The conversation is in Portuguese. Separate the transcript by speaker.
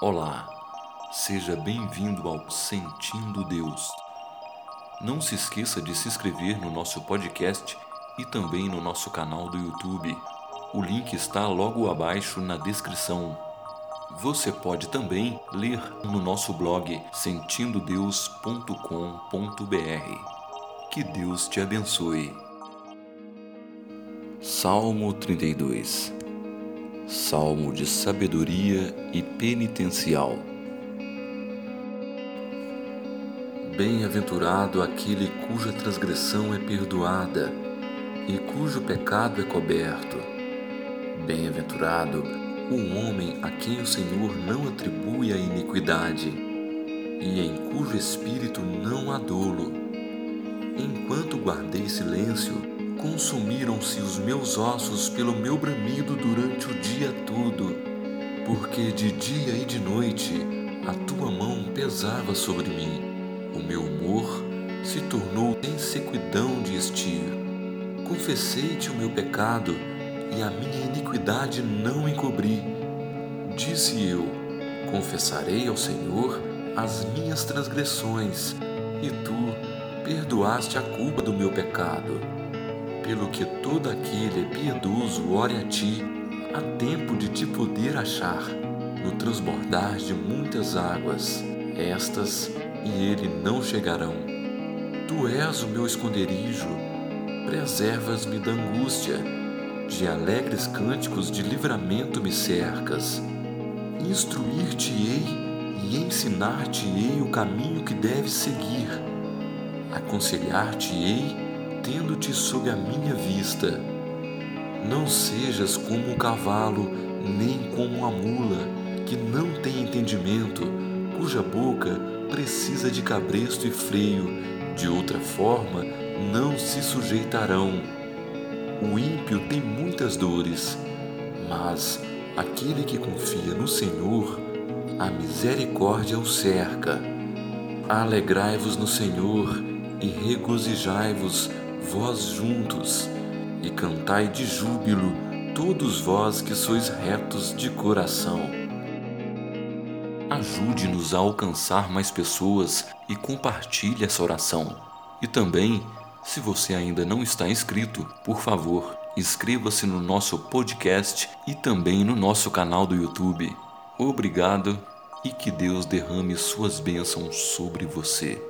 Speaker 1: Olá, seja bem-vindo ao Sentindo Deus. Não se esqueça de se inscrever no nosso podcast e também no nosso canal do YouTube. O link está logo abaixo na descrição. Você pode também ler no nosso blog sentindo-deus.com.br. Que Deus te abençoe. Salmo 32 Salmo de sabedoria e penitencial. Bem-aventurado aquele cuja transgressão é perdoada e cujo pecado é coberto. Bem-aventurado o homem a quem o Senhor não atribui a iniquidade e em cujo espírito não há dolo. Enquanto guardei silêncio, consumiram-se os meus ossos pelo meu bramido durante o dia todo, porque de dia e de noite a tua mão pesava sobre mim. O meu humor se tornou em sequidão de estio. Confessei-te o meu pecado e a minha iniquidade não encobri. Disse eu: Confessarei ao Senhor as minhas transgressões, e tu perdoaste a culpa do meu pecado pelo que todo aquele piedoso ore a ti, há tempo de te poder achar, no transbordar de muitas águas, estas e ele não chegarão. Tu és o meu esconderijo, preservas-me da angústia, de alegres cânticos de livramento me cercas. Instruir-te-ei e ensinar-te-ei o caminho que deves seguir. Aconselhar-te-ei tendo-te sob a minha vista. Não sejas como o cavalo, nem como a mula, que não tem entendimento, cuja boca precisa de cabresto e freio, de outra forma não se sujeitarão. O ímpio tem muitas dores, mas aquele que confia no Senhor, a misericórdia o cerca. Alegrai-vos no Senhor e regozijai-vos vós juntos, e cantai de júbilo, todos vós que sois retos de coração. Ajude-nos a alcançar mais pessoas e compartilhe essa oração. E também, se você ainda não está inscrito, por favor, inscreva-se no nosso podcast e também no nosso canal do YouTube. Obrigado e que Deus derrame suas bênçãos sobre você.